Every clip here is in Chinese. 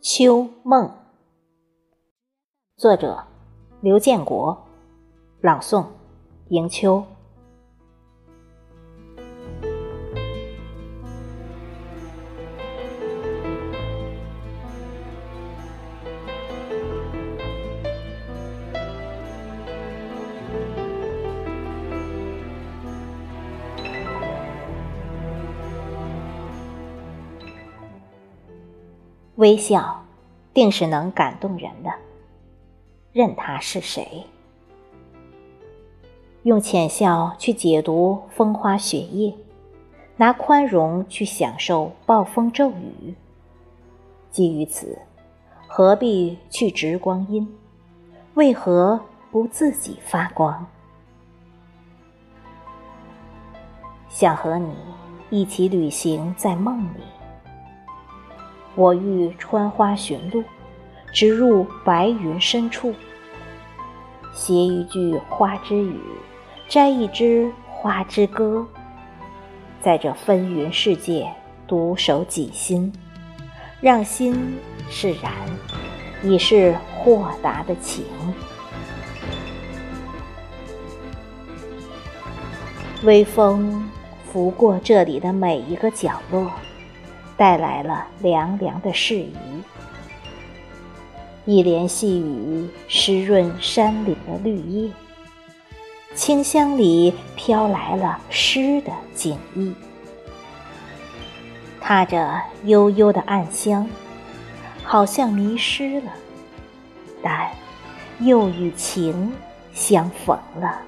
秋梦，作者刘建国，朗诵迎秋。微笑，定是能感动人的。任他是谁，用浅笑去解读风花雪月，拿宽容去享受暴风骤雨。基于此，何必去执光阴？为何不自己发光？想和你一起旅行在梦里。我欲穿花寻路，直入白云深处，写一句花之语，摘一支花之歌，在这纷纭世界独守己心，让心释然，已是豁达的情。微风拂过这里的每一个角落。带来了凉凉的适宜，一帘细雨湿润山岭的绿叶，清香里飘来了诗的景意，踏着悠悠的暗香，好像迷失了，但又与情相逢了。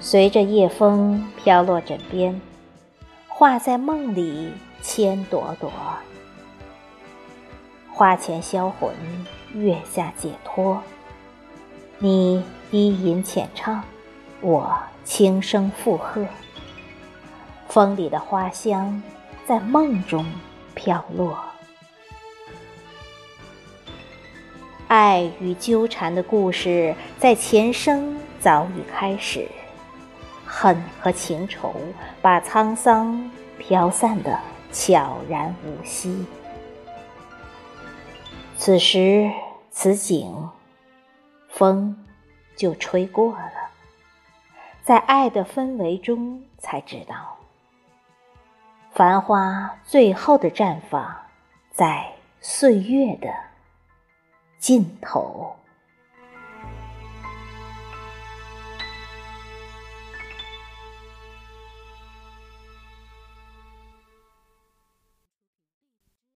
随着夜风飘落枕边。画在梦里千朵朵，花前销魂，月下解脱。你低吟浅唱，我轻声附和。风里的花香在梦中飘落，爱与纠缠的故事在前生早已开始。恨和情仇，把沧桑飘散的悄然无息。此时此景，风就吹过了，在爱的氛围中，才知道，繁花最后的绽放，在岁月的尽头。